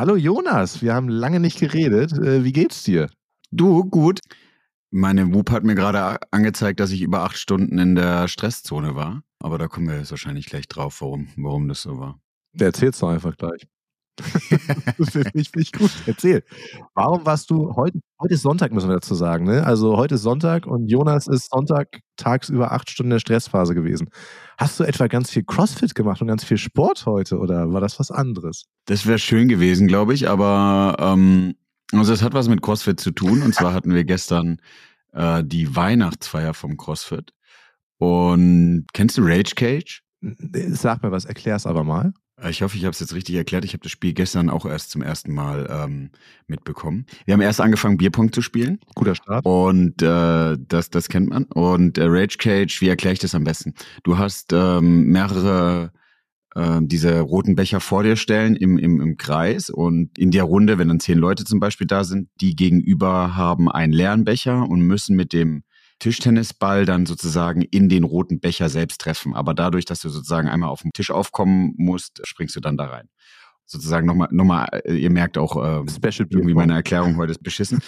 Hallo Jonas, wir haben lange nicht geredet. Äh, wie geht's dir? Du, gut. Meine WUP hat mir gerade angezeigt, dass ich über acht Stunden in der Stresszone war. Aber da kommen wir jetzt wahrscheinlich gleich drauf, warum, warum das so war. Der erzähl's doch einfach gleich. das finde ich, ich gut. Erzähl. Warum warst du heute? Heute ist Sonntag, müssen wir dazu sagen. Ne? Also heute ist Sonntag und Jonas ist Sonntag tagsüber acht Stunden in der Stressphase gewesen. Hast du etwa ganz viel CrossFit gemacht und ganz viel Sport heute oder war das was anderes? Das wäre schön gewesen, glaube ich, aber ähm, also es hat was mit CrossFit zu tun. Und zwar hatten wir gestern äh, die Weihnachtsfeier vom CrossFit. Und kennst du Rage Cage? Sag mir was, erklär's aber mal. Äh, ich hoffe, ich habe es jetzt richtig erklärt. Ich habe das Spiel gestern auch erst zum ersten Mal ähm, mitbekommen. Wir haben erst angefangen, Bierpong zu spielen. Guter Start. Und äh, das, das kennt man. Und äh, Rage Cage, wie erkläre ich das am besten? Du hast ähm, mehrere äh, diese roten Becher vor dir stellen im, im, im Kreis und in der Runde, wenn dann zehn Leute zum Beispiel da sind, die gegenüber haben einen leeren Becher und müssen mit dem Tischtennisball dann sozusagen in den roten Becher selbst treffen. Aber dadurch, dass du sozusagen einmal auf dem Tisch aufkommen musst, springst du dann da rein. Sozusagen nochmal, nochmal, äh, ihr merkt auch, äh, Special irgendwie meine Erklärung heute ist beschissen.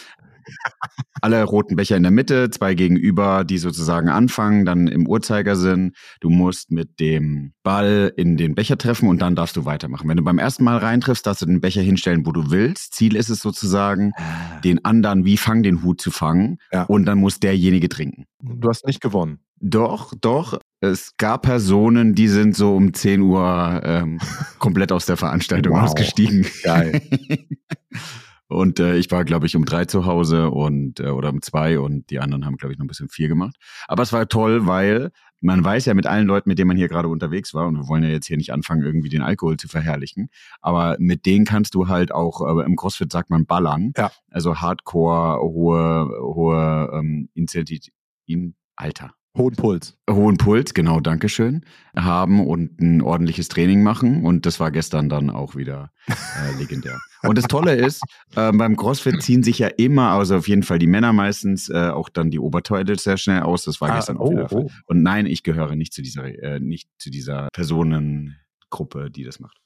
Alle roten Becher in der Mitte, zwei gegenüber, die sozusagen anfangen, dann im Uhrzeigersinn. Du musst mit dem Ball in den Becher treffen und dann darfst du weitermachen. Wenn du beim ersten Mal reintriffst, darfst du den Becher hinstellen, wo du willst. Ziel ist es sozusagen, ah. den anderen wie Fang den Hut zu fangen ja. und dann muss derjenige trinken. Du hast nicht gewonnen. Doch, doch. Es gab Personen, die sind so um 10 Uhr ähm, komplett aus der Veranstaltung wow. ausgestiegen. Geil. Und äh, ich war, glaube ich, um drei zu Hause und äh, oder um zwei und die anderen haben, glaube ich, noch ein bisschen vier gemacht. Aber es war toll, weil man weiß ja mit allen Leuten, mit denen man hier gerade unterwegs war, und wir wollen ja jetzt hier nicht anfangen, irgendwie den Alkohol zu verherrlichen, aber mit denen kannst du halt auch, äh, im CrossFit sagt man ballern. Ja. Also Hardcore, hohe, hohe ähm, Intensität, in, Alter. Hohen Puls. Hohen Puls, genau, Dankeschön. Haben und ein ordentliches Training machen. Und das war gestern dann auch wieder äh, legendär. Und das Tolle ist, äh, beim CrossFit ziehen sich ja immer, also auf jeden Fall die Männer meistens, äh, auch dann die Oberteile sehr schnell aus. Das war ah, gestern auch oh, wieder. Oh. Und nein, ich gehöre nicht zu dieser, äh, nicht zu dieser Personengruppe, die das macht.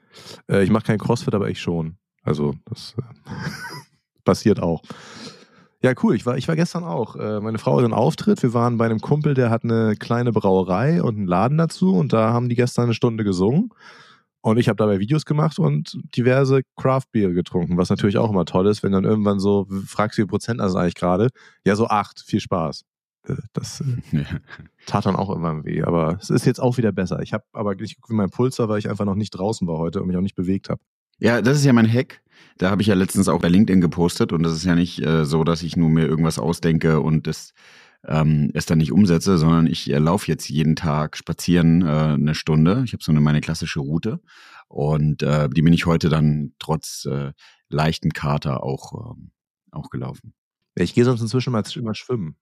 Äh, ich mache kein CrossFit, aber ich schon. Also das äh, passiert auch. Ja, cool. Ich war, ich war gestern auch. Äh, meine Frau hat einen Auftritt. Wir waren bei einem Kumpel, der hat eine kleine Brauerei und einen Laden dazu. Und da haben die gestern eine Stunde gesungen. Und ich habe dabei Videos gemacht und diverse Craft Beer getrunken, was natürlich auch immer toll ist, wenn dann irgendwann so, fragst du, wie Prozent das eigentlich gerade? Ja, so acht. Viel Spaß. Äh, das äh, tat dann auch immer weh. Aber es ist jetzt auch wieder besser. Ich habe aber nicht geguckt, wie mein Puls war, weil ich einfach noch nicht draußen war heute und mich auch nicht bewegt habe. Ja, das ist ja mein Hack. Da habe ich ja letztens auch bei LinkedIn gepostet und das ist ja nicht äh, so, dass ich nur mir irgendwas ausdenke und das ähm, es dann nicht umsetze, sondern ich äh, laufe jetzt jeden Tag spazieren äh, eine Stunde. Ich habe so eine meine klassische Route und äh, die bin ich heute dann trotz äh, leichten Kater auch, ähm, auch gelaufen. Ich gehe sonst inzwischen mal, mal schwimmen.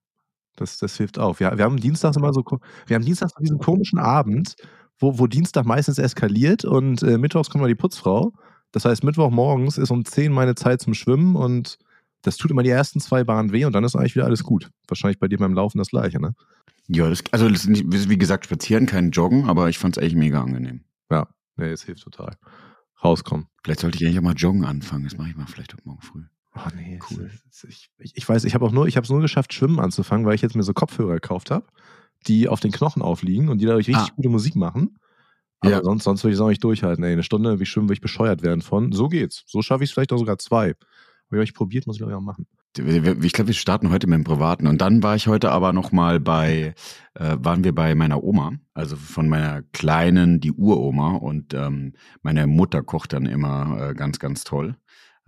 Das, das hilft auch. Wir, wir haben Dienstags immer so, wir haben Dienstags diesen komischen Abend, wo, wo Dienstag meistens eskaliert und äh, mittwochs kommt mal die Putzfrau das heißt, Mittwochmorgens ist um 10 meine Zeit zum Schwimmen und das tut immer die ersten zwei Bahnen weh und dann ist eigentlich wieder alles gut. Wahrscheinlich bei dir beim Laufen das gleiche, ne? Ja, das, also das nicht, wie gesagt, spazieren, kein Joggen, aber ich fand es echt mega angenehm. Ja, nee, es hilft total. Rauskommen. Vielleicht sollte ich eigentlich auch mal joggen anfangen. Das mache ich mal vielleicht heute Morgen früh. Oh nee, cool. Ich, ich, ich weiß, ich habe auch nur, ich habe es nur geschafft, Schwimmen anzufangen, weil ich jetzt mir so Kopfhörer gekauft habe, die auf den Knochen aufliegen und die dadurch richtig ah. gute Musik machen. Aber ja. sonst, sonst würde ich es auch nicht durchhalten. Ey, eine Stunde, wie schön würde ich bescheuert werden von. So geht's. So schaffe ich es vielleicht auch sogar zwei. Habe ich probiert, muss ich auch machen. Ich glaube, wir starten heute mit dem Privaten. Und dann war ich heute aber nochmal bei, äh, waren wir bei meiner Oma, also von meiner Kleinen, die Uroma. Und ähm, meine Mutter kocht dann immer äh, ganz, ganz toll.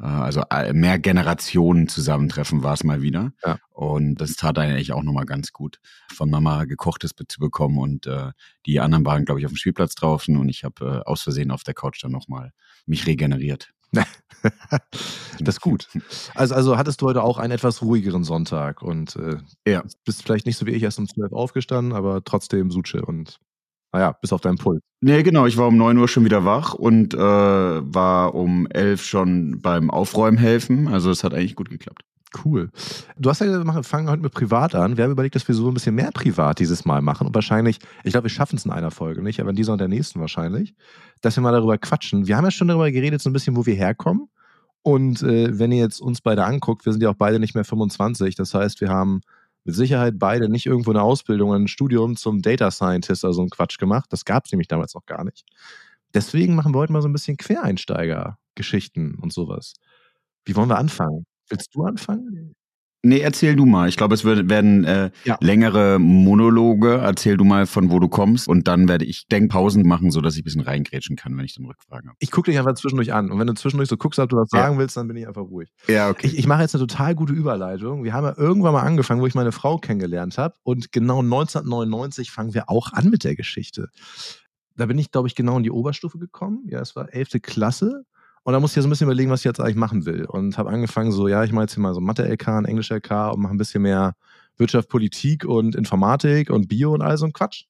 Äh, also äh, mehr Generationen zusammentreffen war es mal wieder. Ja. Und das tat eigentlich auch nochmal ganz gut, von Mama gekochtes zu bekommen. Und äh, die anderen waren, glaube ich, auf dem Spielplatz draußen und ich habe äh, aus Versehen auf der Couch dann nochmal mich regeneriert. das ist gut. Also, also hattest du heute auch einen etwas ruhigeren Sonntag und äh, ja. bist vielleicht nicht so wie ich erst um 12 aufgestanden, aber trotzdem Suche und naja, bis auf deinen Puls. Nee, genau. Ich war um 9 Uhr schon wieder wach und äh, war um 11 schon beim Aufräumen helfen. Also es hat eigentlich gut geklappt. Cool. Du hast ja gesagt, wir fangen heute mit privat an. Wir haben überlegt, dass wir so ein bisschen mehr privat dieses Mal machen. Und wahrscheinlich, ich glaube, wir schaffen es in einer Folge nicht, aber in dieser und der nächsten wahrscheinlich, dass wir mal darüber quatschen. Wir haben ja schon darüber geredet, so ein bisschen, wo wir herkommen Und äh, wenn ihr jetzt uns beide anguckt, wir sind ja auch beide nicht mehr 25. Das heißt, wir haben mit Sicherheit beide nicht irgendwo eine Ausbildung, ein Studium zum Data Scientist oder so einen Quatsch gemacht. Das gab es nämlich damals noch gar nicht. Deswegen machen wir heute mal so ein bisschen Quereinsteiger-Geschichten und sowas. Wie wollen wir anfangen? Willst du anfangen? Nee, erzähl du mal. Ich glaube, es wird, werden äh, ja. längere Monologe. Erzähl du mal, von wo du kommst. Und dann werde ich Denkpausen machen, sodass ich ein bisschen reingrätschen kann, wenn ich dann Rückfragen habe. Ich gucke dich einfach zwischendurch an. Und wenn du zwischendurch so guckst, ob du was ja. sagen willst, dann bin ich einfach ruhig. Ja, okay. Ich, ich mache jetzt eine total gute Überleitung. Wir haben ja irgendwann mal angefangen, wo ich meine Frau kennengelernt habe. Und genau 1999 fangen wir auch an mit der Geschichte. Da bin ich, glaube ich, genau in die Oberstufe gekommen. Ja, es war 11. Klasse. Und da musste ich so ein bisschen überlegen, was ich jetzt eigentlich machen will. Und habe angefangen, so, ja, ich mache jetzt hier mal so Mathe-LK, ein Englisch-LK und mache ein bisschen mehr Wirtschaft, Politik und Informatik und Bio und all so ein Quatsch.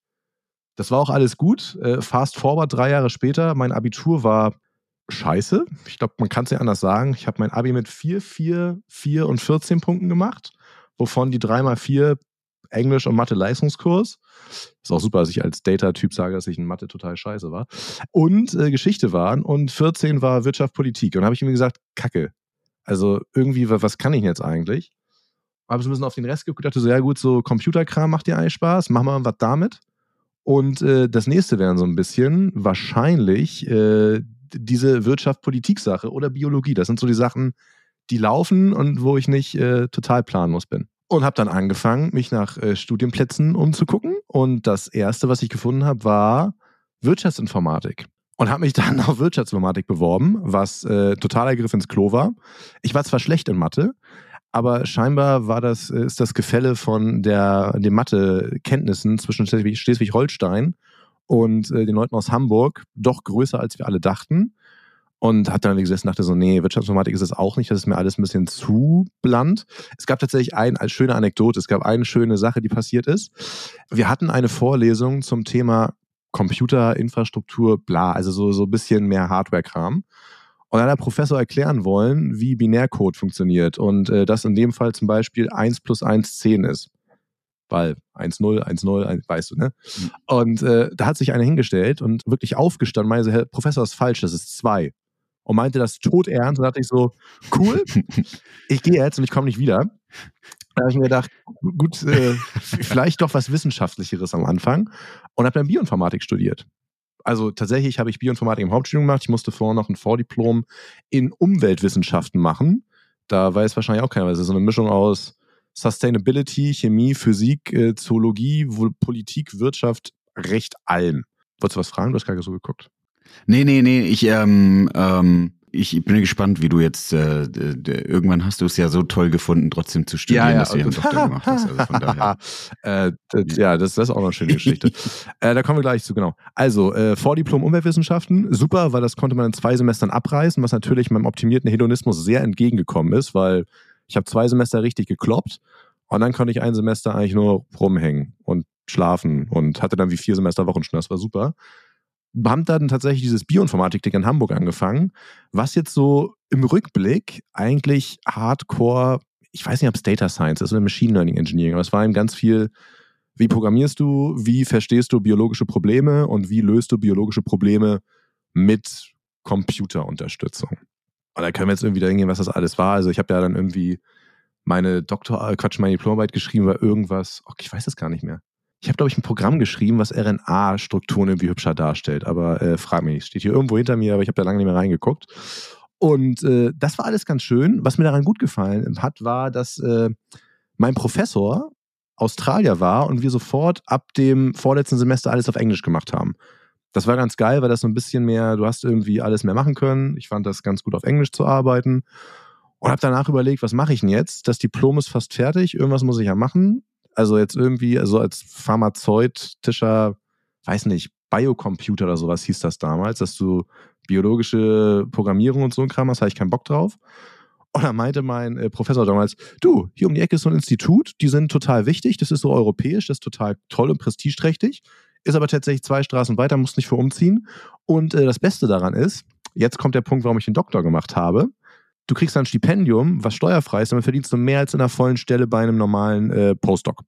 Das war auch alles gut. Äh, fast forward drei Jahre später, mein Abitur war scheiße. Ich glaube, man kann es ja anders sagen. Ich habe mein Abi mit 4, 4, 4 und 14 Punkten gemacht, wovon die 3 mal 4 Englisch- und Mathe-Leistungskurs. Ist auch super, dass ich als Data-Typ sage, dass ich in Mathe total scheiße war. Und äh, Geschichte waren. Und 14 war Wirtschaft, Politik. Und habe ich mir gesagt, Kacke. Also irgendwie, was kann ich jetzt eigentlich? Habe so ein bisschen auf den Rest geguckt, dachte so, ja gut, so Computerkram macht dir eigentlich Spaß, mach mal was damit. Und äh, das nächste wären so ein bisschen wahrscheinlich äh, diese Wirtschaft-Politik-Sache oder Biologie. Das sind so die Sachen, die laufen und wo ich nicht äh, total planlos bin und habe dann angefangen, mich nach äh, Studienplätzen umzugucken. Und das erste, was ich gefunden habe, war Wirtschaftsinformatik. Und habe mich dann auf Wirtschaftsinformatik beworben, was äh, totaler Griff ins Klo war. Ich war zwar schlecht in Mathe, aber scheinbar war das, äh, ist das Gefälle von der, den Mathe-Kenntnissen zwischen Schleswig-Holstein und äh, den Leuten aus Hamburg doch größer, als wir alle dachten und hat dann gesessen und dachte so, nee, Wirtschaftsinformatik ist es auch nicht, das ist mir alles ein bisschen zu bland. Es gab tatsächlich ein, als schöne Anekdote, es gab eine schöne Sache, die passiert ist. Wir hatten eine Vorlesung zum Thema Computer, Infrastruktur, bla, also so, so ein bisschen mehr Hardware-Kram. Und dann hat der Professor erklären wollen, wie Binärcode funktioniert und äh, dass in dem Fall zum Beispiel 1 plus 1 10 ist. Weil 1-0, 1-0, weißt du, ne? Mhm. Und äh, da hat sich einer hingestellt und wirklich aufgestanden, meinte, Herr Professor, das ist falsch, das ist 2 und meinte das todernst. Und da dachte ich so, cool, ich gehe jetzt und ich komme nicht wieder. Da habe ich mir gedacht, gut, äh, vielleicht doch was Wissenschaftlicheres am Anfang und habe dann Bioinformatik studiert. Also tatsächlich habe ich Bioinformatik im Hauptstudium gemacht. Ich musste vorher noch ein Vordiplom in Umweltwissenschaften machen. Da weiß wahrscheinlich auch keiner, weil es ist so eine Mischung aus Sustainability, Chemie, Physik, äh, Zoologie, Politik, Wirtschaft, recht allem. Wolltest du was fragen? Du hast gerade so geguckt. Nee, nee, nee, ich, ähm, ähm, ich bin gespannt, wie du jetzt, äh, irgendwann hast du es ja so toll gefunden, trotzdem zu studieren, ja, ja, dass du ja einen Doktor gemacht hast. Also von daher. äh, das, ja, das, das ist auch noch eine schöne Geschichte. äh, da kommen wir gleich zu, genau. Also, äh, Vordiplom Umweltwissenschaften, super, weil das konnte man in zwei Semestern abreißen, was natürlich meinem optimierten Hedonismus sehr entgegengekommen ist, weil ich habe zwei Semester richtig gekloppt und dann konnte ich ein Semester eigentlich nur rumhängen und schlafen und hatte dann wie vier Semester Wochenschnur. Das war super haben dann tatsächlich dieses Bioinformatik-Ding in Hamburg angefangen, was jetzt so im Rückblick eigentlich Hardcore, ich weiß nicht, ob es Data Science ist oder Machine Learning Engineering, aber es war eben ganz viel, wie programmierst du, wie verstehst du biologische Probleme und wie löst du biologische Probleme mit Computerunterstützung. Und da können wir jetzt irgendwie da hingehen, was das alles war. Also ich habe ja dann irgendwie meine Doktor, äh, Quatsch, meine Diplomarbeit geschrieben, war irgendwas, oh, ich weiß es gar nicht mehr. Ich habe, glaube ich, ein Programm geschrieben, was RNA-Strukturen irgendwie hübscher darstellt. Aber äh, frag mich nicht. Steht hier irgendwo hinter mir, aber ich habe da lange nicht mehr reingeguckt. Und äh, das war alles ganz schön. Was mir daran gut gefallen hat, war, dass äh, mein Professor Australier war und wir sofort ab dem vorletzten Semester alles auf Englisch gemacht haben. Das war ganz geil, weil das so ein bisschen mehr, du hast irgendwie alles mehr machen können. Ich fand das ganz gut auf Englisch zu arbeiten und habe danach überlegt, was mache ich denn jetzt? Das Diplom ist fast fertig, irgendwas muss ich ja machen. Also jetzt irgendwie, also als pharmazeutischer, weiß nicht, Biocomputer oder sowas hieß das damals, dass du biologische Programmierung und so ein Kram hast, habe ich keinen Bock drauf. Und dann meinte mein äh, Professor damals, du, hier um die Ecke ist so ein Institut, die sind total wichtig, das ist so europäisch, das ist total toll und prestigeträchtig, ist aber tatsächlich zwei Straßen weiter, musst nicht für umziehen. Und äh, das Beste daran ist, jetzt kommt der Punkt, warum ich den Doktor gemacht habe du kriegst ein Stipendium, was steuerfrei ist, damit verdienst du mehr als in einer vollen Stelle bei einem normalen äh, Postdoc.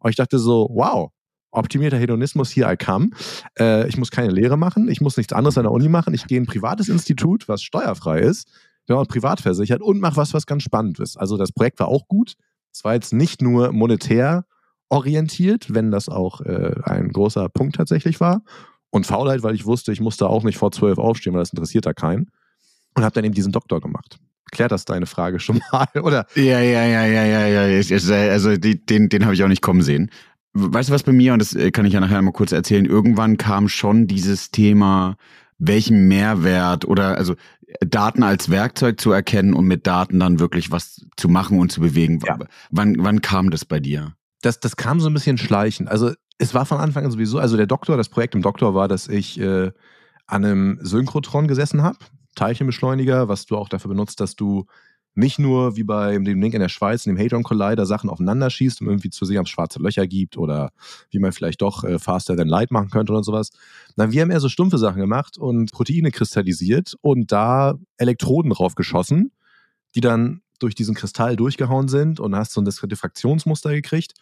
Und ich dachte so, wow, optimierter Hedonismus, hier I come. Äh, ich muss keine Lehre machen, ich muss nichts anderes an der Uni machen, ich gehe in ein privates Institut, was steuerfrei ist. ja, und privat versichert und mach was, was ganz spannend ist. Also das Projekt war auch gut. Es war jetzt nicht nur monetär orientiert, wenn das auch äh, ein großer Punkt tatsächlich war. Und Faulheit, weil ich wusste, ich musste auch nicht vor zwölf aufstehen, weil das interessiert da keinen. Und habe dann eben diesen Doktor gemacht. Klärt das deine Frage schon mal, oder? Ja, ja, ja, ja, ja, ja. Also die, den, den habe ich auch nicht kommen sehen. Weißt du was bei mir, und das äh, kann ich ja nachher mal kurz erzählen, irgendwann kam schon dieses Thema, welchen Mehrwert oder also Daten als Werkzeug zu erkennen und mit Daten dann wirklich was zu machen und zu bewegen. Ja. Wann, wann kam das bei dir? Das, das kam so ein bisschen schleichend. Also es war von Anfang an sowieso, also der Doktor, das Projekt im Doktor war, dass ich äh, an einem Synchrotron gesessen habe, Teilchenbeschleuniger, was du auch dafür benutzt, dass du nicht nur wie bei dem Link in der Schweiz, in dem Hadron Collider, Sachen aufeinander schießt, um irgendwie zu sehen, ob es schwarze Löcher gibt oder wie man vielleicht doch äh, faster than light machen könnte oder sowas. Nein, wir haben eher so stumpfe Sachen gemacht und Proteine kristallisiert und da Elektroden drauf geschossen, die dann durch diesen Kristall durchgehauen sind und hast so ein Diffraktionsmuster gekriegt.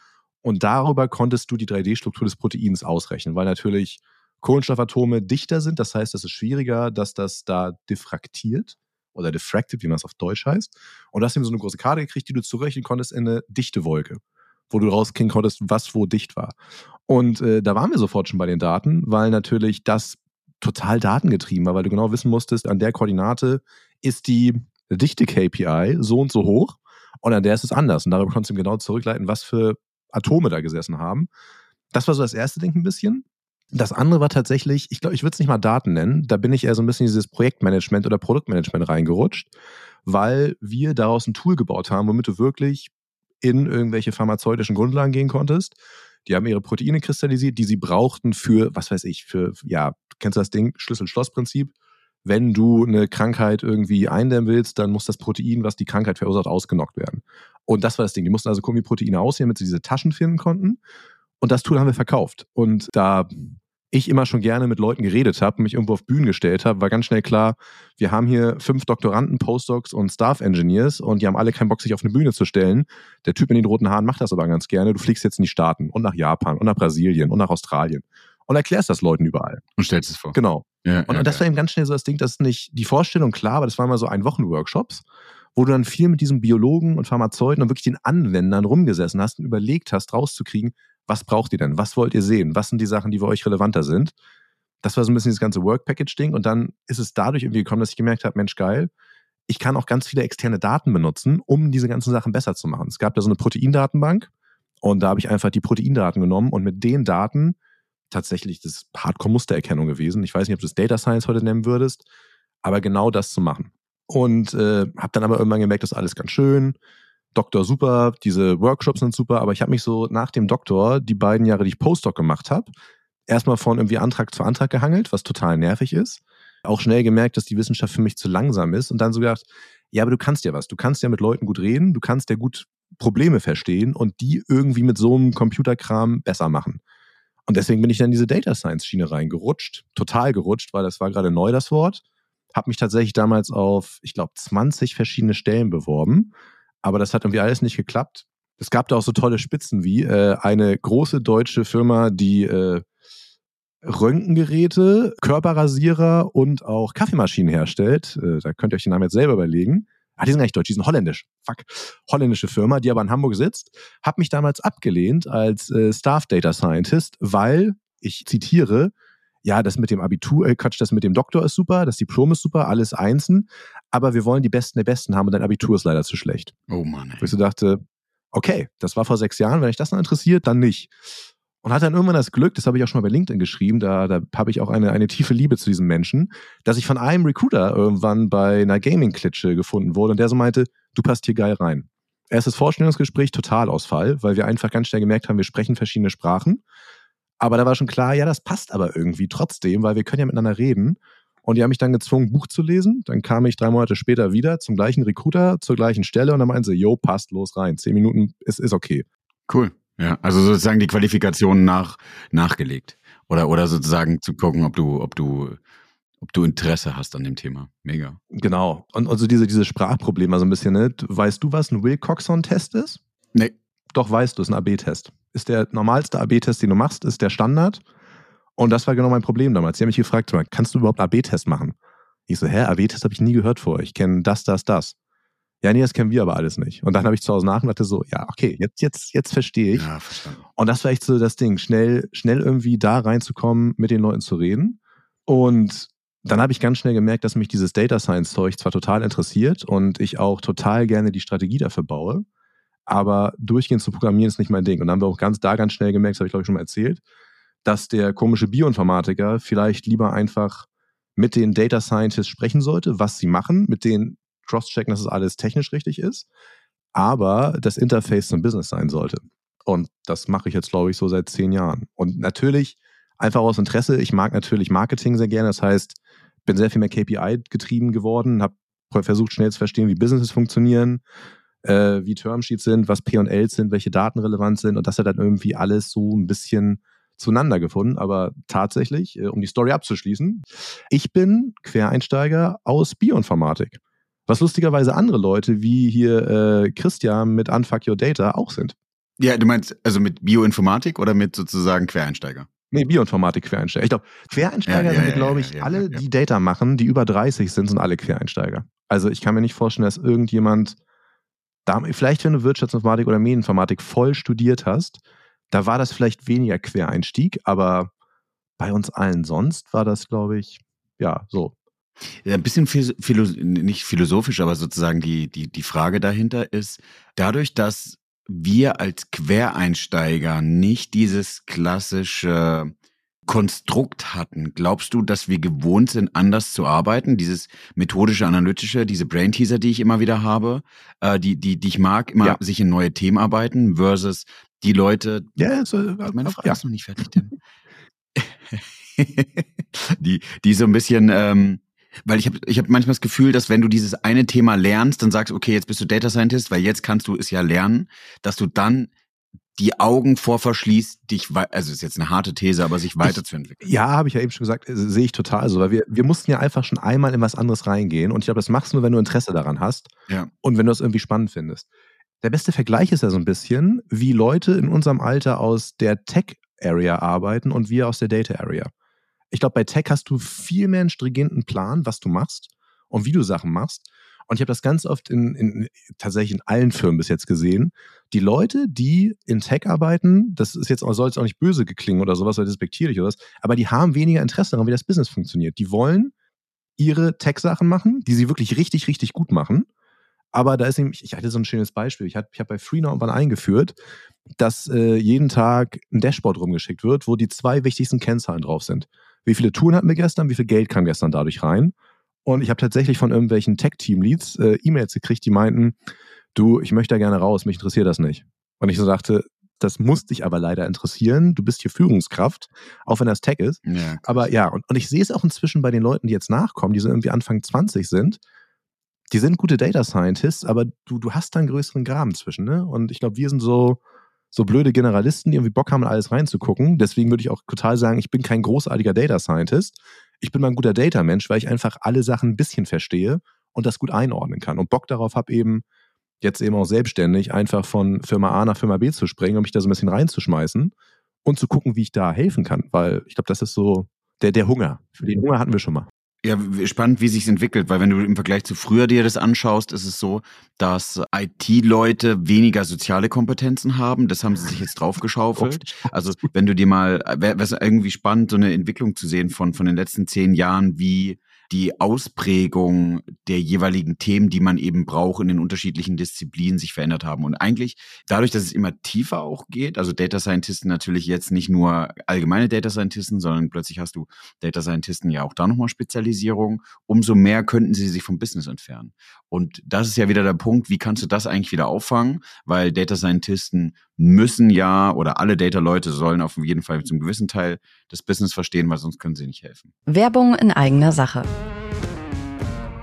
Und darüber konntest du die 3D-Struktur des Proteins ausrechnen, weil natürlich Kohlenstoffatome dichter sind. Das heißt, es ist schwieriger, dass das da diffraktiert oder diffracted, wie man es auf Deutsch heißt. Und du hast eben so eine große Karte gekriegt, die du zurechnen konntest in eine dichte Wolke, wo du rauskriegen konntest, was wo dicht war. Und äh, da waren wir sofort schon bei den Daten, weil natürlich das total datengetrieben war, weil du genau wissen musstest, an der Koordinate ist die dichte KPI so und so hoch und an der ist es anders. Und darüber konntest du genau zurückleiten, was für Atome da gesessen haben. Das war so das erste Ding ein bisschen. Das andere war tatsächlich, ich glaube, ich würde es nicht mal Daten nennen, da bin ich eher so ein bisschen in dieses Projektmanagement oder Produktmanagement reingerutscht, weil wir daraus ein Tool gebaut haben, womit du wirklich in irgendwelche pharmazeutischen Grundlagen gehen konntest. Die haben ihre Proteine kristallisiert, die sie brauchten für, was weiß ich, für, ja, kennst du das Ding, Schlüssel-Schloss-Prinzip? Wenn du eine Krankheit irgendwie eindämmen willst, dann muss das Protein, was die Krankheit verursacht, ausgenockt werden. Und das war das Ding. Die mussten also gucken, wie Proteine aussehen, damit sie diese Taschen finden konnten. Und das Tool haben wir verkauft. Und da ich immer schon gerne mit Leuten geredet habe, mich irgendwo auf Bühnen gestellt habe, war ganz schnell klar, wir haben hier fünf Doktoranden, Postdocs und Staff Engineers und die haben alle keinen Bock, sich auf eine Bühne zu stellen. Der Typ in den roten Haaren macht das aber ganz gerne. Du fliegst jetzt in die Staaten und nach Japan und nach Brasilien und nach Australien und erklärst das Leuten überall. Und stellst es vor. Genau. Ja, und, ja, und das war eben ganz schnell so das Ding, das ist nicht die Vorstellung klar, aber das war mal so ein Wochenworkshops, wo du dann viel mit diesem Biologen und Pharmazeuten und wirklich den Anwendern rumgesessen hast und überlegt hast, rauszukriegen, was braucht ihr denn? Was wollt ihr sehen? Was sind die Sachen, die für euch relevanter sind? Das war so ein bisschen das ganze Work-Package-Ding. Und dann ist es dadurch irgendwie gekommen, dass ich gemerkt habe, Mensch, geil, ich kann auch ganz viele externe Daten benutzen, um diese ganzen Sachen besser zu machen. Es gab da so eine Proteindatenbank und da habe ich einfach die Proteindaten genommen und mit den Daten tatsächlich das Hardcore-Mustererkennung gewesen. Ich weiß nicht, ob du es Data Science heute nennen würdest, aber genau das zu machen. Und äh, habe dann aber irgendwann gemerkt, das ist alles ganz schön. Doktor super, diese Workshops sind super, aber ich habe mich so nach dem Doktor, die beiden Jahre, die ich Postdoc gemacht habe, erstmal von irgendwie Antrag zu Antrag gehangelt, was total nervig ist. Auch schnell gemerkt, dass die Wissenschaft für mich zu langsam ist und dann so gedacht, ja, aber du kannst ja was. Du kannst ja mit Leuten gut reden, du kannst ja gut Probleme verstehen und die irgendwie mit so einem Computerkram besser machen. Und deswegen bin ich dann in diese Data Science Schiene reingerutscht, total gerutscht, weil das war gerade neu das Wort. Habe mich tatsächlich damals auf, ich glaube, 20 verschiedene Stellen beworben aber das hat irgendwie alles nicht geklappt. Es gab da auch so tolle Spitzen wie äh, eine große deutsche Firma, die äh, Röntgengeräte, Körperrasierer und auch Kaffeemaschinen herstellt. Äh, da könnt ihr euch den Namen jetzt selber überlegen. Ah, die sind gar nicht deutsch, die sind holländisch. Fuck. Holländische Firma, die aber in Hamburg sitzt. Hab mich damals abgelehnt als äh, Staff Data Scientist, weil, ich zitiere, ja, das mit dem Abitur, äh, Quatsch, das mit dem Doktor ist super, das Diplom ist super, alles einzeln, aber wir wollen die Besten der Besten haben und dein Abitur ist leider zu schlecht. Oh Mann. Ey. Wo ich so dachte, okay, das war vor sechs Jahren, wenn euch das noch interessiert, dann nicht. Und hatte dann irgendwann das Glück, das habe ich auch schon mal bei LinkedIn geschrieben, da, da habe ich auch eine, eine tiefe Liebe zu diesem Menschen, dass ich von einem Recruiter irgendwann bei einer Gaming-Klitsche gefunden wurde und der so meinte, du passt hier geil rein. Erstes Vorstellungsgespräch, Totalausfall, weil wir einfach ganz schnell gemerkt haben, wir sprechen verschiedene Sprachen. Aber da war schon klar, ja, das passt aber irgendwie trotzdem, weil wir können ja miteinander reden. Und die haben mich dann gezwungen, Buch zu lesen. Dann kam ich drei Monate später wieder zum gleichen Recruiter, zur gleichen Stelle und dann meinten sie, jo, passt, los rein. Zehn Minuten ist, ist okay. Cool. Ja, also sozusagen die Qualifikation nach, nachgelegt. Oder, oder sozusagen zu gucken, ob du, ob du, ob du Interesse hast an dem Thema. Mega. Genau. Und also diese, diese Sprachprobleme, so ein bisschen, ne? Weißt du, was ein Wilcoxon-Test ist? Nee. Doch, weißt du, ist ein AB-Test ist der normalste AB-Test, den du machst, ist der Standard. Und das war genau mein Problem damals. Sie haben mich gefragt, kannst du überhaupt AB-Test machen? Ich so, hä, AW-Test habe ich nie gehört vor. Ich kenne das, das, das. Ja, nee, das kennen wir aber alles nicht. Und dann habe ich zu Hause nach und dachte so, ja, okay, jetzt, jetzt, jetzt verstehe ich. Ja, verstanden. Und das war echt so das Ding, schnell, schnell irgendwie da reinzukommen, mit den Leuten zu reden. Und dann habe ich ganz schnell gemerkt, dass mich dieses Data Science Zeug zwar total interessiert und ich auch total gerne die Strategie dafür baue, aber durchgehend zu programmieren ist nicht mein Ding. Und dann haben wir auch ganz da ganz schnell gemerkt, das habe ich glaube ich schon mal erzählt, dass der komische Bioinformatiker vielleicht lieber einfach mit den Data Scientists sprechen sollte, was sie machen, mit denen cross-checken, dass es alles technisch richtig ist, aber das Interface zum Business sein sollte. Und das mache ich jetzt, glaube ich, so seit zehn Jahren. Und natürlich einfach aus Interesse. Ich mag natürlich Marketing sehr gerne. Das heißt, bin sehr viel mehr KPI getrieben geworden, habe versucht schnell zu verstehen, wie Businesses funktionieren, äh, wie Termsheets sind, was P&Ls sind, welche Daten relevant sind und das hat dann irgendwie alles so ein bisschen zueinander gefunden. Aber tatsächlich, äh, um die Story abzuschließen, ich bin Quereinsteiger aus Bioinformatik. Was lustigerweise andere Leute wie hier äh, Christian mit Unfuck Your Data auch sind. Ja, du meinst also mit Bioinformatik oder mit sozusagen Quereinsteiger? Nee, Bioinformatik Quereinsteiger. Ich glaube, Quereinsteiger ja, ja, sind, glaube ich, ja, alle, die Data machen, die über 30 sind, sind alle Quereinsteiger. Also ich kann mir nicht vorstellen, dass irgendjemand, da, vielleicht wenn du Wirtschaftsinformatik oder Medieninformatik voll studiert hast, da war das vielleicht weniger Quereinstieg, aber bei uns allen sonst war das, glaube ich, ja, so. Ein bisschen philo nicht philosophisch, aber sozusagen die, die, die Frage dahinter ist, dadurch, dass wir als Quereinsteiger nicht dieses klassische Konstrukt hatten, glaubst du, dass wir gewohnt sind, anders zu arbeiten? Dieses methodische, analytische, diese Brain Teaser, die ich immer wieder habe, äh, die, die, die ich mag, immer ja. sich in neue Themen arbeiten, versus die Leute. Ja, so, meine Frage ja. ist noch nicht fertig, denn. die, die so ein bisschen ähm, weil ich habe ich hab manchmal das Gefühl, dass wenn du dieses eine Thema lernst, dann sagst, okay, jetzt bist du Data Scientist, weil jetzt kannst du es ja lernen, dass du dann die Augen vor verschließt, dich, also ist jetzt eine harte These, aber sich weiterzuentwickeln. ja, habe ich ja eben schon gesagt, äh, sehe ich total so, weil wir, wir mussten ja einfach schon einmal in was anderes reingehen und ich glaube, das machst du nur, wenn du Interesse daran hast ja. und wenn du es irgendwie spannend findest. Der beste Vergleich ist ja so ein bisschen, wie Leute in unserem Alter aus der Tech-Area arbeiten und wir aus der Data-Area. Ich glaube, bei Tech hast du viel mehr einen stringenten Plan, was du machst und wie du Sachen machst. Und ich habe das ganz oft in, in, tatsächlich in allen Firmen bis jetzt gesehen. Die Leute, die in Tech arbeiten, das ist jetzt soll jetzt auch nicht böse geklingen oder sowas oder despektierlich oder was, aber die haben weniger Interesse daran, wie das Business funktioniert. Die wollen ihre Tech-Sachen machen, die sie wirklich richtig, richtig gut machen. Aber da ist nämlich, ich hatte so ein schönes Beispiel. Ich habe ich hab bei Freener irgendwann eingeführt, dass äh, jeden Tag ein Dashboard rumgeschickt wird, wo die zwei wichtigsten Kennzahlen drauf sind wie viele Touren hatten wir gestern, wie viel Geld kam gestern dadurch rein. Und ich habe tatsächlich von irgendwelchen Tech-Team-Leads äh, E-Mails gekriegt, die meinten, du, ich möchte da gerne raus, mich interessiert das nicht. Und ich so dachte, das muss dich aber leider interessieren. Du bist hier Führungskraft, auch wenn das Tech ist. Ja, aber ja, und, und ich sehe es auch inzwischen bei den Leuten, die jetzt nachkommen, die so irgendwie Anfang 20 sind. Die sind gute Data Scientists, aber du, du hast da einen größeren Graben zwischen, ne? Und ich glaube, wir sind so, so blöde Generalisten, die irgendwie Bock haben, alles reinzugucken. Deswegen würde ich auch total sagen, ich bin kein großartiger Data Scientist. Ich bin mal ein guter Data-Mensch, weil ich einfach alle Sachen ein bisschen verstehe und das gut einordnen kann. Und Bock darauf habe eben, jetzt eben auch selbstständig, einfach von Firma A nach Firma B zu springen und mich da so ein bisschen reinzuschmeißen und zu gucken, wie ich da helfen kann. Weil ich glaube, das ist so der, der Hunger. Für den Hunger hatten wir schon mal. Ja, spannend, wie sich's entwickelt, weil wenn du im Vergleich zu früher dir das anschaust, ist es so, dass IT-Leute weniger soziale Kompetenzen haben. Das haben sie sich jetzt draufgeschaufelt. Also wenn du dir mal, wäre es irgendwie spannend, so eine Entwicklung zu sehen von von den letzten zehn Jahren, wie die Ausprägung der jeweiligen Themen, die man eben braucht in den unterschiedlichen Disziplinen sich verändert haben. Und eigentlich dadurch, dass es immer tiefer auch geht, also Data Scientisten natürlich jetzt nicht nur allgemeine Data Scientisten, sondern plötzlich hast du Data Scientisten ja auch da nochmal Spezialisierung, umso mehr könnten sie sich vom Business entfernen. Und das ist ja wieder der Punkt, wie kannst du das eigentlich wieder auffangen? Weil Data Scientisten müssen ja oder alle Data-Leute sollen auf jeden Fall zum gewissen Teil das Business verstehen, weil sonst können sie nicht helfen. Werbung in eigener Sache.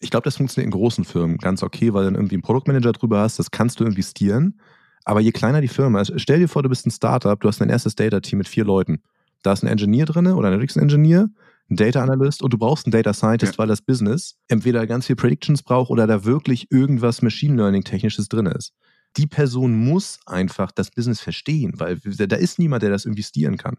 ich glaube, das funktioniert in großen Firmen ganz okay, weil du dann irgendwie einen Produktmanager drüber hast, das kannst du irgendwie stieren. Aber je kleiner die Firma ist, stell dir vor, du bist ein Startup, du hast dein erstes Data-Team mit vier Leuten. Da ist ein Engineer drin oder ein Analytics-Engineer, ein Data Analyst und du brauchst einen Data Scientist, ja. weil das Business entweder ganz viel Predictions braucht oder da wirklich irgendwas Machine Learning Technisches drin ist. Die Person muss einfach das Business verstehen, weil da ist niemand, der das irgendwie stieren kann.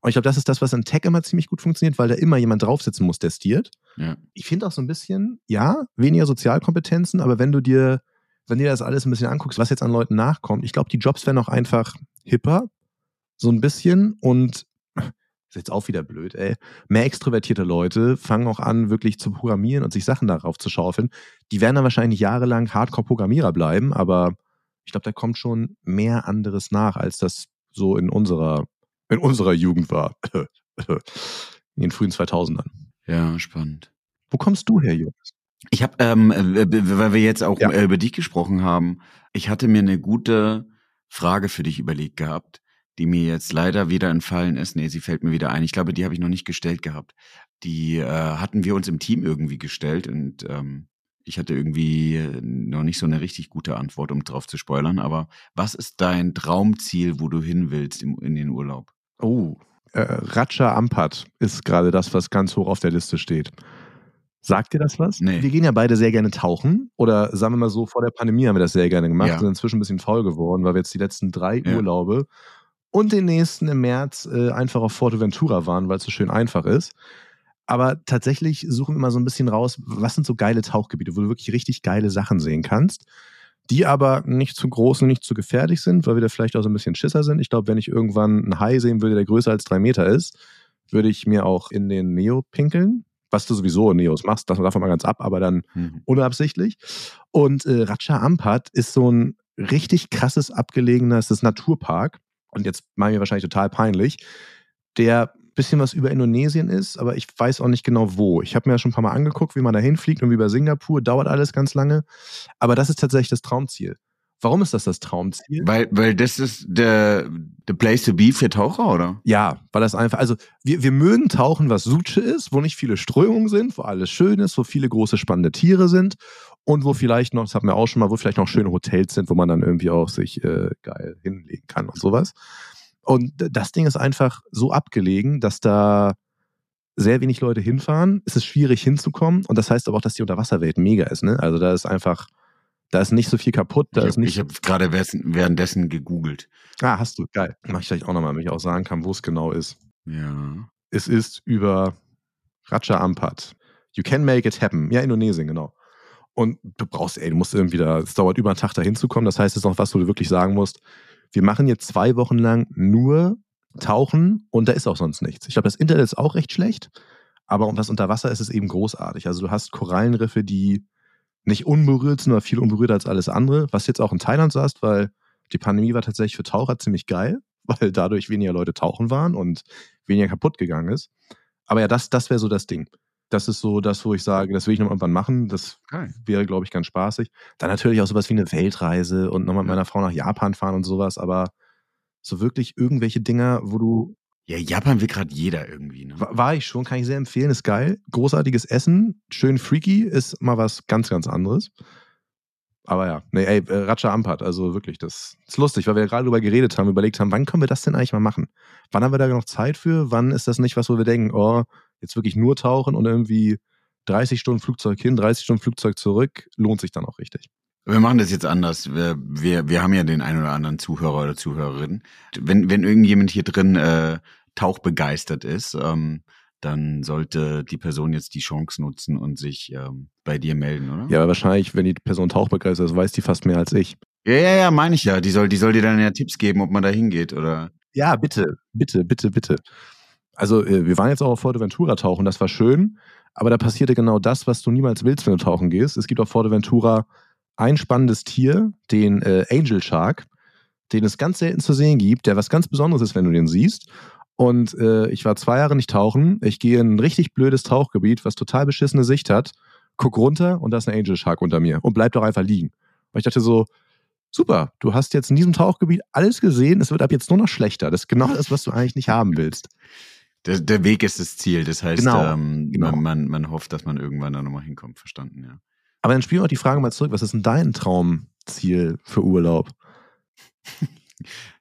Und ich glaube, das ist das, was in Tech immer ziemlich gut funktioniert, weil da immer jemand draufsitzen muss, der stiert. Ja. Ich finde auch so ein bisschen, ja, weniger Sozialkompetenzen, aber wenn du dir, wenn dir das alles ein bisschen anguckst, was jetzt an Leuten nachkommt, ich glaube, die Jobs werden auch einfach hipper, so ein bisschen und ist jetzt auch wieder blöd, ey. Mehr extrovertierte Leute fangen auch an, wirklich zu programmieren und sich Sachen darauf zu schaufeln. Die werden dann wahrscheinlich jahrelang Hardcore-Programmierer bleiben, aber ich glaube, da kommt schon mehr anderes nach, als das so in unserer in unserer Jugend war. In den frühen 2000ern. Ja, spannend. Wo kommst du her, Jonas? Ich habe, ähm, weil wir jetzt auch ja. Äh, über dich gesprochen haben, ich hatte mir eine gute Frage für dich überlegt gehabt, die mir jetzt leider wieder entfallen ist. Nee, sie fällt mir wieder ein. Ich glaube, die habe ich noch nicht gestellt gehabt. Die äh, hatten wir uns im Team irgendwie gestellt und ähm, ich hatte irgendwie noch nicht so eine richtig gute Antwort, um drauf zu spoilern. Aber was ist dein Traumziel, wo du hin willst im, in den Urlaub? Oh, äh, Raja Ampat ist gerade das, was ganz hoch auf der Liste steht. Sagt dir das was? Nee. Wir gehen ja beide sehr gerne tauchen. Oder sagen wir mal so, vor der Pandemie haben wir das sehr gerne gemacht. Ja. Sind inzwischen ein bisschen faul geworden, weil wir jetzt die letzten drei ja. Urlaube und den nächsten im März äh, einfach auf Forteventura waren, weil es so schön einfach ist. Aber tatsächlich suchen wir immer so ein bisschen raus, was sind so geile Tauchgebiete, wo du wirklich richtig geile Sachen sehen kannst die aber nicht zu groß und nicht zu gefährlich sind, weil wir da vielleicht auch so ein bisschen Schisser sind. Ich glaube, wenn ich irgendwann einen Hai sehen würde, der größer als drei Meter ist, würde ich mir auch in den Neo pinkeln. Was du sowieso in Neos machst, das davon mal ganz ab, aber dann mhm. unabsichtlich. Und äh, Raja Ampat ist so ein richtig krasses, abgelegenes Naturpark. Und jetzt machen wir wahrscheinlich total peinlich. Der bisschen was über Indonesien ist, aber ich weiß auch nicht genau wo. Ich habe mir ja schon ein paar Mal angeguckt, wie man da hinfliegt und wie über Singapur. Dauert alles ganz lange. Aber das ist tatsächlich das Traumziel. Warum ist das das Traumziel? Weil, weil das ist der the place to be für Taucher, oder? Ja, weil das einfach, also wir, wir mögen tauchen, was Suche ist, wo nicht viele Strömungen sind, wo alles schön ist, wo viele große spannende Tiere sind und wo vielleicht noch, das hatten wir auch schon mal, wo vielleicht noch schöne Hotels sind, wo man dann irgendwie auch sich äh, geil hinlegen kann und sowas. Und das Ding ist einfach so abgelegen, dass da sehr wenig Leute hinfahren. Es ist schwierig hinzukommen. Und das heißt aber auch, dass die Unterwasserwelt mega ist. Ne? Also da ist einfach, da ist nicht so viel kaputt. Da ich habe hab gerade währenddessen gegoogelt. Ah, hast du. Geil. Mach ich vielleicht auch nochmal, wenn ich auch sagen kann, wo es genau ist. Ja. Es ist über Raja Ampat. You can make it happen. Ja, Indonesien, genau. Und du brauchst, ey, du musst irgendwie da, es dauert über einen Tag da hinzukommen. Das heißt, es ist noch was, wo du wirklich sagen musst, wir machen jetzt zwei Wochen lang nur Tauchen und da ist auch sonst nichts. Ich glaube, das Internet ist auch recht schlecht, aber was unter Wasser ist, ist eben großartig. Also du hast Korallenriffe, die nicht unberührt sind, aber viel unberührter als alles andere, was jetzt auch in Thailand so hast, weil die Pandemie war tatsächlich für Taucher ziemlich geil, weil dadurch weniger Leute tauchen waren und weniger kaputt gegangen ist. Aber ja, das, das wäre so das Ding das ist so das, wo ich sage, das will ich noch irgendwann machen. Das okay. wäre, glaube ich, ganz spaßig. Dann natürlich auch sowas wie eine Weltreise und nochmal mit meiner Frau nach Japan fahren und sowas, aber so wirklich irgendwelche Dinger, wo du. Ja, Japan will gerade jeder irgendwie. Ne? War, war, ich schon, kann ich sehr empfehlen, ist geil. Großartiges Essen, schön freaky, ist mal was ganz, ganz anderes. Aber ja, nee, ey, äh, Raja Ampat, also wirklich, das ist lustig, weil wir gerade darüber geredet haben, überlegt haben, wann können wir das denn eigentlich mal machen? Wann haben wir da noch Zeit für? Wann ist das nicht was, wo wir denken, oh, jetzt wirklich nur tauchen und irgendwie 30 Stunden Flugzeug hin, 30 Stunden Flugzeug zurück, lohnt sich dann auch richtig. Wir machen das jetzt anders. Wir, wir, wir haben ja den einen oder anderen Zuhörer oder Zuhörerin. Wenn, wenn irgendjemand hier drin äh, tauchbegeistert ist, ähm, dann sollte die Person jetzt die Chance nutzen und sich ähm, bei dir melden, oder? Ja, wahrscheinlich, wenn die Person tauchbegeistert ist, weiß die fast mehr als ich. Ja, ja, ja, meine ich ja. Die soll, die soll dir dann ja Tipps geben, ob man da hingeht, oder? Ja, bitte, bitte, bitte, bitte. Also, äh, wir waren jetzt auch auf Forteventura tauchen, das war schön, aber da passierte genau das, was du niemals willst, wenn du tauchen gehst. Es gibt auf Forteventura ein spannendes Tier, den äh, Angel Shark, den es ganz selten zu sehen gibt, der was ganz Besonderes ist, wenn du den siehst. Und äh, ich war zwei Jahre nicht tauchen. Ich gehe in ein richtig blödes Tauchgebiet, was total beschissene Sicht hat. Guck runter und da ist ein Angel Shark unter mir und bleib doch einfach liegen. Weil ich dachte so, super, du hast jetzt in diesem Tauchgebiet alles gesehen, es wird ab jetzt nur noch schlechter. Das ist genau das, was du eigentlich nicht haben willst. Der, der Weg ist das Ziel. Das heißt, Genau, ähm, genau. Man, man, man hofft, dass man irgendwann da nochmal hinkommt. Verstanden, ja. Aber dann spielen wir auch die Frage mal zurück, was ist denn dein Traumziel für Urlaub?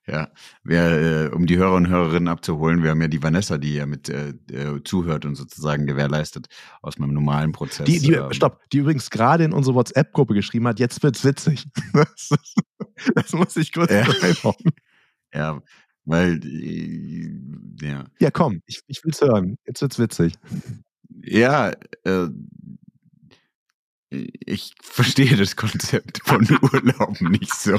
Ja, wer, äh, um die Hörer und Hörerinnen abzuholen, wir haben ja die Vanessa, die ja mit äh, äh, zuhört und sozusagen gewährleistet aus meinem normalen Prozess. Die, die, ähm, stopp, die übrigens gerade in unsere WhatsApp-Gruppe geschrieben hat, jetzt wird's witzig. Das, das muss ich kurz Ja. Ja, weil, äh, ja. Ja, komm, ich, ich will's hören. Jetzt wird's witzig. Ja, äh, ich verstehe das Konzept von Urlaub nicht so.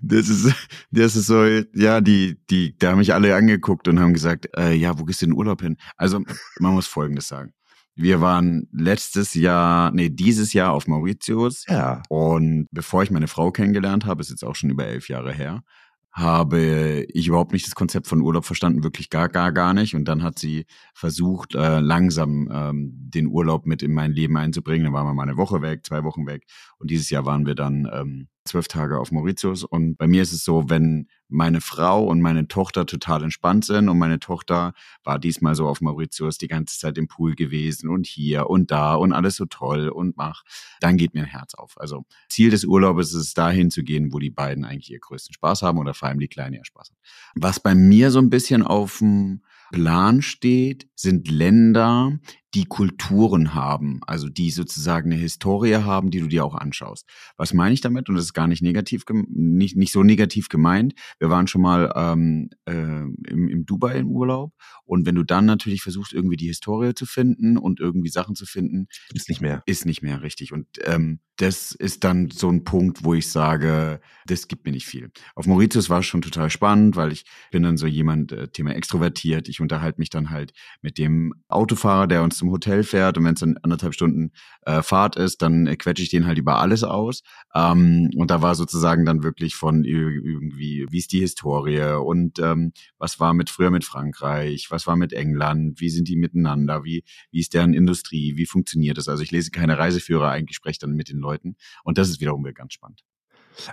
Das ist, das ist so, ja, die, die, da haben mich alle angeguckt und haben gesagt, äh, ja, wo gehst du in den Urlaub hin? Also, man muss Folgendes sagen. Wir waren letztes Jahr, nee, dieses Jahr auf Mauritius Ja. und bevor ich meine Frau kennengelernt habe, ist jetzt auch schon über elf Jahre her, habe ich überhaupt nicht das Konzept von Urlaub verstanden, wirklich gar, gar, gar nicht. Und dann hat sie versucht, äh, langsam ähm, den Urlaub mit in mein Leben einzubringen. Dann waren wir mal eine Woche weg, zwei Wochen weg. Und dieses Jahr waren wir dann ähm, zwölf Tage auf Mauritius. Und bei mir ist es so, wenn meine Frau und meine Tochter total entspannt sind und meine Tochter war diesmal so auf Mauritius die ganze Zeit im Pool gewesen und hier und da und alles so toll und mach, dann geht mir ein Herz auf. Also Ziel des Urlaubes ist es, dahin zu gehen, wo die beiden eigentlich ihr größten Spaß haben oder vor allem die Kleine ihr Spaß hat. Was bei mir so ein bisschen auf dem Plan steht, sind Länder, die Kulturen haben, also die sozusagen eine Historie haben, die du dir auch anschaust. Was meine ich damit? Und das ist gar nicht negativ, nicht, nicht so negativ gemeint. Wir waren schon mal ähm, äh, im, im Dubai im Urlaub und wenn du dann natürlich versuchst, irgendwie die Historie zu finden und irgendwie Sachen zu finden, Ist nicht mehr. ist nicht mehr richtig. Und ähm, das ist dann so ein Punkt, wo ich sage, das gibt mir nicht viel. Auf Mauritius war es schon total spannend, weil ich bin dann so jemand, äh, Thema extrovertiert. Ich unterhalte mich dann halt mit dem Autofahrer, der uns zum Hotel fährt. Und wenn es dann anderthalb Stunden äh, Fahrt ist, dann äh, quetsche ich den halt über alles aus. Ähm, und da war sozusagen dann wirklich von ir- irgendwie, wie ist die Historie und ähm, was war mit früher mit Frankreich, was war mit England, wie sind die miteinander, wie, wie ist deren Industrie, wie funktioniert das? Also ich lese keine Reiseführer, eigentlich spreche dann mit den Leuten. Und das ist wiederum wieder ganz spannend.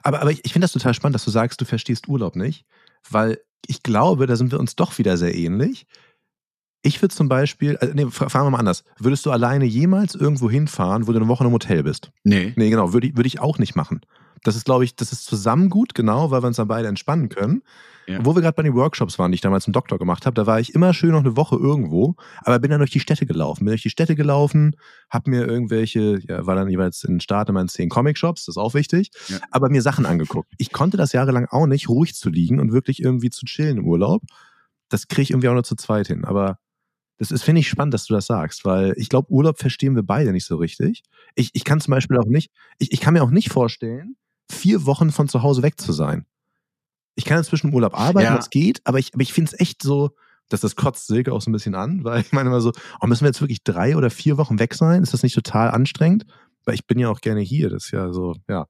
Aber, aber ich, ich finde das total spannend, dass du sagst, du verstehst Urlaub nicht, weil ich glaube, da sind wir uns doch wieder sehr ähnlich. Ich würde zum Beispiel, also nee, fra- fragen wir mal anders. Würdest du alleine jemals irgendwo hinfahren, wo du eine Woche im Hotel bist? Nee. Nee, genau, würde ich, würde ich auch nicht machen. Das ist, glaube ich, das ist zusammen gut, genau, weil wir uns dann beide entspannen können. Ja. Wo wir gerade bei den Workshops waren, die ich damals im Doktor gemacht habe, da war ich immer schön noch eine Woche irgendwo, aber bin dann durch die Städte gelaufen. Bin durch die Städte gelaufen, habe mir irgendwelche, ja, war dann jeweils in Staaten immer in zehn Comic-Shops, das ist auch wichtig, Ja. aber mir Sachen angeguckt. Ich konnte das jahrelang auch nicht, ruhig zu liegen und wirklich irgendwie zu chillen im Urlaub. Das kriege ich irgendwie auch nur zu zweit hin. Aber das ist, finde ich, spannend, dass du das sagst, weil ich glaube, Urlaub verstehen wir beide nicht so richtig. Ich, ich kann zum Beispiel auch nicht, ich, ich kann mir auch nicht vorstellen, vier Wochen von zu Hause weg zu sein. Ich kann inzwischen im Urlaub arbeiten, Ja. das geht, aber ich, aber ich finde es echt so, dass das kotzt Silke auch so ein bisschen an, weil ich meine immer so, oh, müssen wir jetzt wirklich drei oder vier Wochen weg sein? Ist das nicht total anstrengend? Weil ich bin ja auch gerne hier, das ist ja so, ja.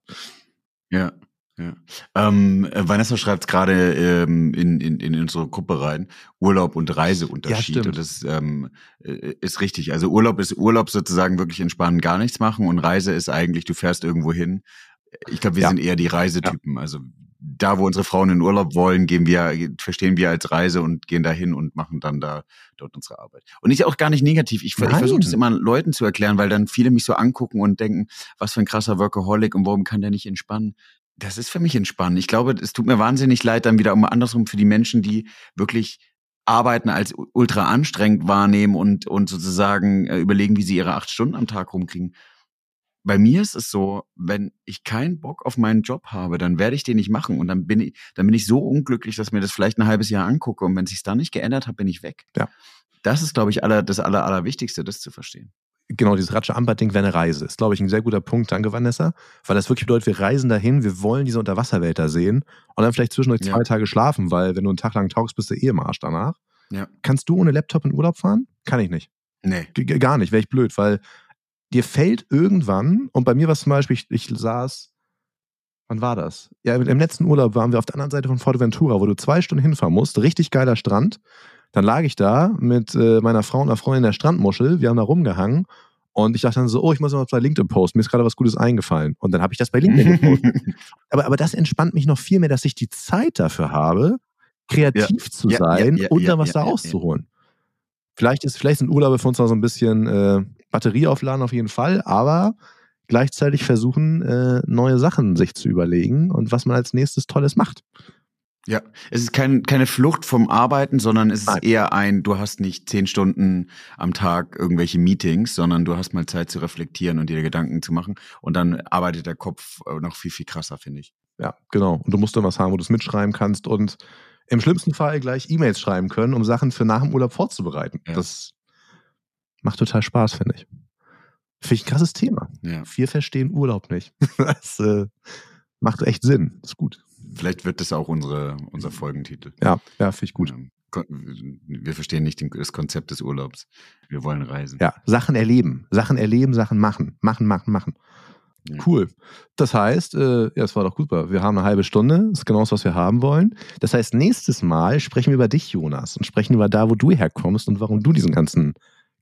Ja. Ja. Ähm, äh, Vanessa schreibt gerade ähm, in, in, in unsere Gruppe rein, Urlaub und Reiseunterschied. Ja, und das ähm, äh, ist richtig. Also Urlaub ist Urlaub sozusagen wirklich entspannen, gar nichts machen und Reise ist eigentlich, du fährst irgendwo hin. Ich glaube, wir Ja. sind eher die Reisetypen. Also da, wo unsere Frauen in Urlaub wollen, gehen wir, verstehen wir als Reise und gehen dahin und machen dann da dort unsere Arbeit. Und ist ja auch gar nicht negativ. Ich, ich versuche das immer Leuten zu erklären, weil dann viele mich so angucken und denken, was für ein krasser Workaholic und warum kann der nicht entspannen? Das ist für mich entspannen. Ich glaube, es tut mir wahnsinnig leid, dann wieder um andersrum für die Menschen, die wirklich Arbeiten als ultra anstrengend wahrnehmen und, und sozusagen äh, überlegen, wie sie ihre acht Stunden am Tag rumkriegen. Bei mir ist es so, wenn ich keinen Bock auf meinen Job habe, dann werde ich den nicht machen und dann bin ich, dann bin ich so unglücklich, dass mir das vielleicht ein halbes Jahr angucke und wenn es sich dann nicht geändert hat, bin ich weg. Ja. Das ist, glaube ich, aller, das aller, allerwichtigste, das zu verstehen. Genau, dieses Ratsche Ambert-Ding wäre eine Reise. Ist, glaube ich, ein sehr guter Punkt. Danke, Vanessa. Weil das wirklich bedeutet, wir reisen dahin, wir wollen diese Unterwasserwelt da sehen und dann vielleicht zwischendurch Ja. zwei Tage schlafen, weil wenn du einen Tag lang tauchst, bist du eh im Arsch danach. Ja. Kannst du ohne Laptop in Urlaub fahren? Kann ich nicht. Nee. G gar nicht, wäre ich blöd, weil dir fällt irgendwann, und bei mir war es zum Beispiel, ich, ich saß, wann war das? Ja, im letzten Urlaub waren wir auf der anderen Seite von Forteventura, wo du zwei Stunden hinfahren musst, richtig geiler Strand. Dann lag ich da mit äh, meiner Frau und einer Freundin in der Strandmuschel, wir haben da rumgehangen und ich dachte dann so, oh, ich muss mal bei LinkedIn posten, mir ist gerade was Gutes eingefallen. Und dann habe ich das bei LinkedIn gepostet. aber, aber das entspannt mich noch viel mehr, dass ich die Zeit dafür habe, kreativ ja. zu ja, sein ja, und dann was da rauszuholen. Vielleicht, ist, vielleicht sind Urlaube für uns noch so ein bisschen äh, Batterie aufladen auf jeden Fall, aber gleichzeitig versuchen, äh, neue Sachen sich zu überlegen und was man als nächstes Tolles macht. Ja, es ist kein, keine Flucht vom Arbeiten, sondern es Nein. ist eher ein, du hast nicht zehn Stunden am Tag irgendwelche Meetings, sondern du hast mal Zeit zu reflektieren und dir Gedanken zu machen und dann arbeitet der Kopf äh, noch viel, viel krasser, finde ich. Ja, genau. Und du musst dann was haben, wo du es mitschreiben kannst und im schlimmsten Fall gleich E-Mails schreiben können, um Sachen für nach dem Urlaub vorzubereiten. Ja. Das macht total Spaß, finde ich. Finde ich ein krasses Thema. Ja. Wir verstehen Urlaub nicht. Das äh, macht echt Sinn. Das ist gut. Vielleicht wird das auch unsere, unser Folgentitel. Ja, ja, finde ich gut. Ähm, wir verstehen nicht das Konzept des Urlaubs. Wir wollen reisen. Ja, Sachen erleben. Sachen erleben, Sachen machen. Machen, machen, machen. Ja. Cool. Das heißt, äh, ja, es war doch super. Wir haben eine halbe Stunde. Das ist genau das, was wir haben wollen. Das heißt, nächstes Mal sprechen wir über dich, Jonas, und sprechen über da, wo du herkommst und warum du diesen ganzen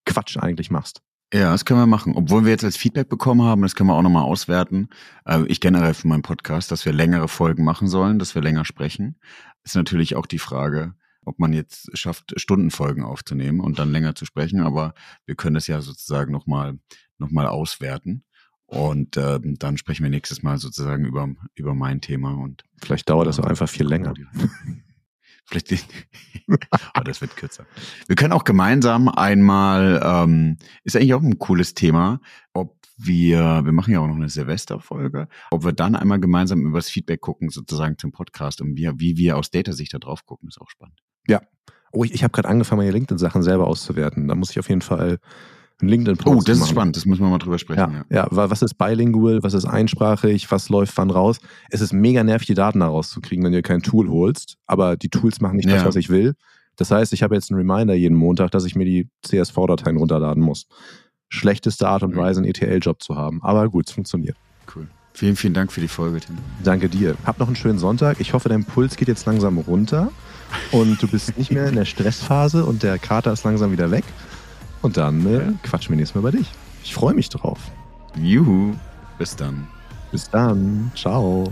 Quatsch eigentlich machst. Ja, das können wir machen. Obwohl wir jetzt als Feedback bekommen haben, das können wir auch nochmal auswerten. Äh, ich generell für meinen Podcast, dass wir längere Folgen machen sollen, dass wir länger sprechen. Ist natürlich auch die Frage, ob man jetzt schafft, Stundenfolgen aufzunehmen und dann länger zu sprechen. Aber wir können das ja sozusagen nochmal noch mal auswerten. Und äh, dann sprechen wir nächstes Mal sozusagen über, über mein Thema. Und vielleicht dauert das auch einfach viel länger. Vielleicht, oh, das wird kürzer. Wir können auch gemeinsam einmal, ähm, ist eigentlich auch ein cooles Thema, ob wir, wir machen ja auch noch eine Silvesterfolge, ob wir dann einmal gemeinsam über das Feedback gucken, sozusagen zum Podcast und wie, wie wir aus Data-Sicht da drauf gucken, ist auch spannend. Ja. Oh, ich, ich habe gerade angefangen, meine LinkedIn-Sachen selber auszuwerten. Da muss ich auf jeden Fall einen LinkedIn-Post Oh, das ist spannend, das müssen wir mal drüber sprechen. Ja, ja. ja, was ist bilingual, was ist einsprachig, was läuft wann raus? Es ist mega nervig, die Daten da rauszukriegen, wenn du kein Tool holst, aber die Tools machen nicht ja. das, was ich will. Das heißt, ich habe jetzt einen Reminder jeden Montag, dass ich mir die CSV-Dateien runterladen muss. Schlechteste Art und Weise, einen ETL-Job zu haben. Aber gut, es funktioniert. Cool. Vielen, vielen Dank für die Folge, Tim. Danke dir. Hab noch einen schönen Sonntag. Ich hoffe, dein Puls geht jetzt langsam runter und du bist nicht mehr in der Stressphase und der Kater ist langsam wieder weg. Und dann äh, quatschen wir nächstes Mal über dich. Ich freue mich drauf. Juhu. Bis dann. Bis dann. Ciao.